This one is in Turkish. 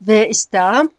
ve İslam